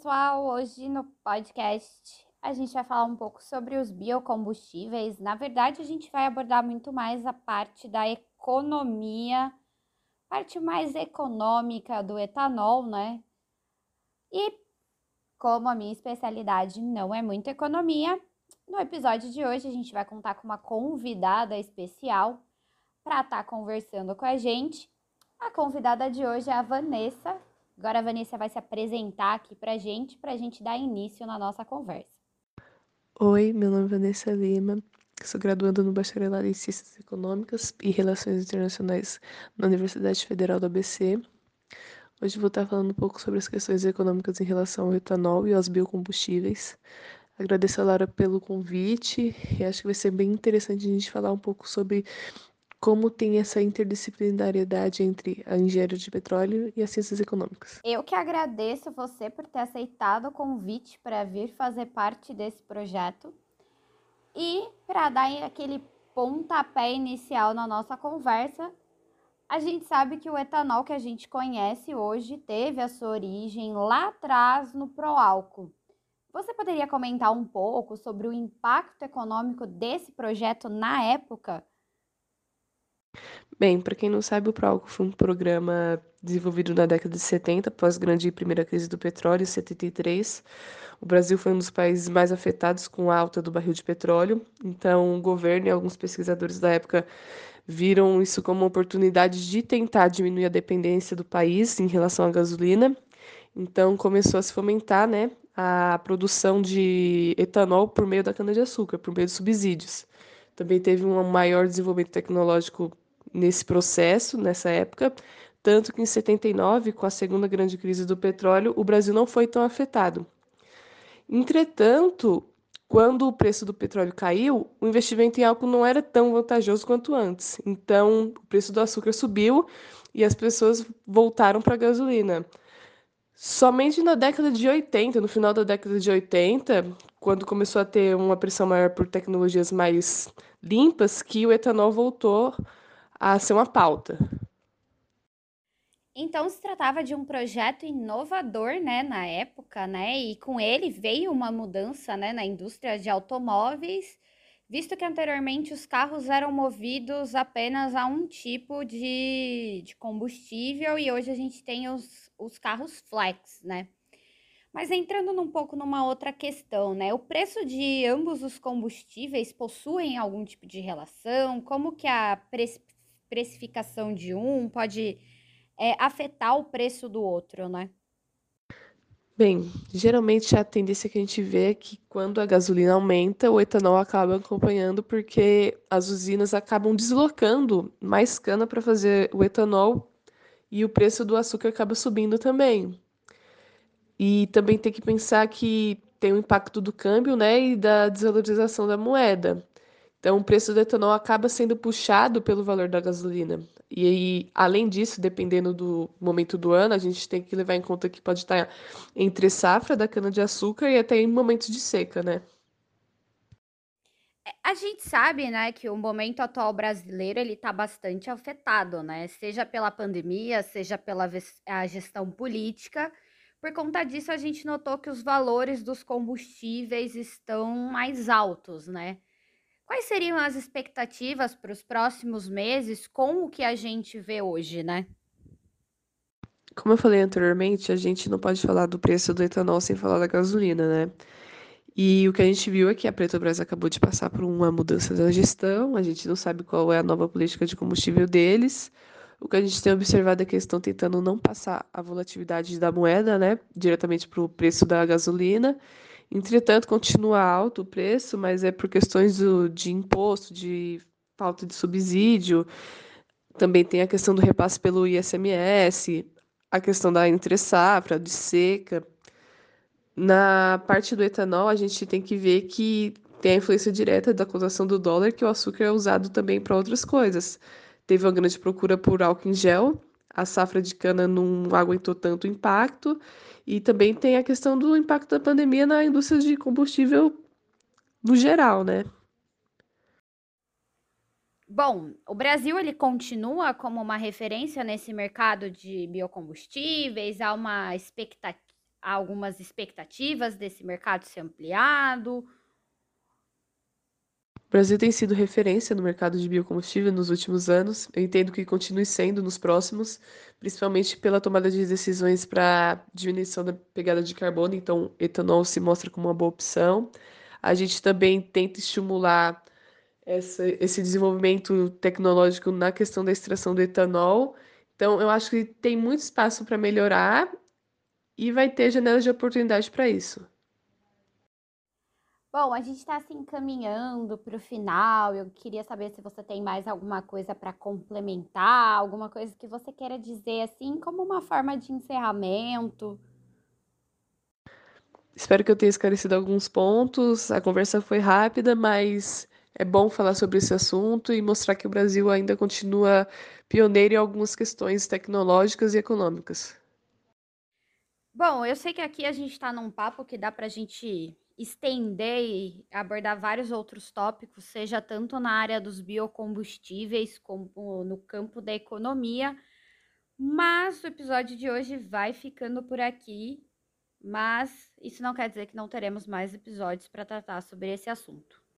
Pessoal. Hoje no podcast a gente vai falar um pouco sobre os biocombustíveis. Na verdade, a gente vai abordar muito mais a parte da economia, parte mais econômica do etanol, né? E como a minha especialidade não é muito economia, no episódio de hoje a gente vai contar com uma convidada especial para estar tá conversando com a gente. A convidada de hoje é a Vanessa, Agora a Vanessa vai se apresentar aqui para a gente, para a gente dar início na nossa conversa. Oi, meu nome é Vanessa Lima, sou graduanda no Bacharelado em Ciências Econômicas e Relações Internacionais na Universidade Federal do ABC. Hoje vou estar falando um pouco sobre as questões econômicas em relação ao etanol e aos biocombustíveis. Agradeço a Laura pelo convite e acho que vai ser bem interessante a gente falar um pouco sobre como tem essa interdisciplinariedade entre a engenharia de petróleo e as ciências econômicas. Eu que agradeço você por ter aceitado o convite para vir fazer parte desse projeto e para dar aquele pontapé inicial na nossa conversa. A gente sabe que o etanol que a gente conhece hoje teve a sua origem lá atrás no proálcool. Você poderia comentar um pouco sobre o impacto econômico desse projeto na época? Bem, para quem não sabe, o Proálcool foi um programa desenvolvido na década de 70, após a grande primeira crise do petróleo, em 73. O Brasil foi um dos países mais afetados com a alta do barril de petróleo, então o governo e alguns pesquisadores da época viram isso como uma oportunidade de tentar diminuir a dependência do país em relação à gasolina. Então começou a se fomentar, né, a produção de etanol por meio da cana-de-açúcar, por meio de subsídios. Também teve um maior desenvolvimento tecnológico nesse processo, nessa época, tanto que em 79, com a segunda grande crise do petróleo, o Brasil não foi tão afetado. Entretanto, quando o preço do petróleo caiu, o investimento em álcool não era tão vantajoso quanto antes. Então, o preço do açúcar subiu e as pessoas voltaram para a gasolina. Somente na década de 80, no final da década de 80, quando começou a ter uma pressão maior por tecnologias mais limpas, que o etanol voltou a ser uma pauta. Então se tratava de um projeto inovador, né, na época, né, e com ele veio uma mudança, né, na indústria de automóveis, visto que anteriormente os carros eram movidos apenas a um tipo de, de combustível e hoje a gente tem os, os carros flex, né. Mas entrando um pouco numa outra questão, né? O preço de ambos os combustíveis possuem algum tipo de relação? Como que a precificação de um pode é, afetar o preço do outro, né? Bem, geralmente a tendência que a gente vê é que quando a gasolina aumenta, o etanol acaba acompanhando, porque as usinas acabam deslocando mais cana para fazer o etanol e o preço do açúcar acaba subindo também. E também tem que pensar que tem o impacto do câmbio né, e da desvalorização da moeda. Então, o preço do etanol acaba sendo puxado pelo valor da gasolina. E aí, além disso, dependendo do momento do ano, a gente tem que levar em conta que pode estar entre safra da cana-de-açúcar e até em momentos de seca, né? É, a gente sabe, né, que o momento atual brasileiro ele está bastante afetado, né? Seja pela pandemia, seja pela gestão política. Por conta disso, a gente notou que os valores dos combustíveis estão mais altos, né? Quais seriam as expectativas para os próximos meses com o que a gente vê hoje, né? Como eu falei anteriormente, a gente não pode falar do preço do etanol sem falar da gasolina, né? E o que a gente viu é que a Petrobras acabou de passar por uma mudança da gestão, a gente não sabe qual é a nova política de combustível deles. O que a gente tem observado é que eles estão tentando não passar a volatilidade da moeda, né, diretamente para o preço da gasolina Entretanto, continua alto o preço, mas é por questões do, de imposto, de falta de subsídio. Também tem a questão do repasse pelo ISMS, a questão da entre-safra, de seca. Na parte do etanol, a gente tem que ver que tem a influência direta da cotação do dólar, que o açúcar é usado também para outras coisas. Teve uma grande procura por álcool em gel, a safra de cana não aguentou tanto impacto, e também tem a questão do impacto da pandemia na indústria de combustível no geral, né? Bom, o Brasil ele continua como uma referência nesse mercado de biocombustíveis, há uma expectativa, algumas expectativas desse mercado ser ampliado? O Brasil tem sido referência no mercado de biocombustível nos últimos anos. Eu entendo que continue sendo nos próximos, principalmente pela tomada de decisões para diminuição da pegada de carbono. Então, etanol se mostra como uma boa opção. A gente também tenta estimular essa, esse desenvolvimento tecnológico na questão da extração do etanol. Então, eu acho que tem muito espaço para melhorar e vai ter janelas de oportunidade para isso. Bom, a gente está se encaminhando para o final. Eu queria saber se você tem mais alguma coisa para complementar, alguma coisa que você queira dizer, assim, como uma forma de encerramento. Espero que eu tenha esclarecido alguns pontos. A conversa foi rápida, mas é bom falar sobre esse assunto e mostrar que o Brasil ainda continua pioneiro em algumas questões tecnológicas e econômicas. Bom, eu sei que aqui a gente está num papo que dá para a gente estender e abordar vários outros tópicos, seja tanto na área dos biocombustíveis como no campo da economia. Mas o episódio de hoje vai ficando por aqui. Mas isso não quer dizer que não teremos mais episódios para tratar sobre esse assunto.